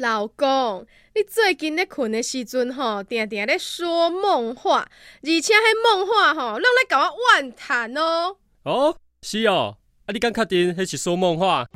老公，你最近咧困的时阵吼，定定咧说梦话，而且迄梦话吼，拢咧甲我怨叹哦。哦，是哦，啊，你敢确定迄是说梦话？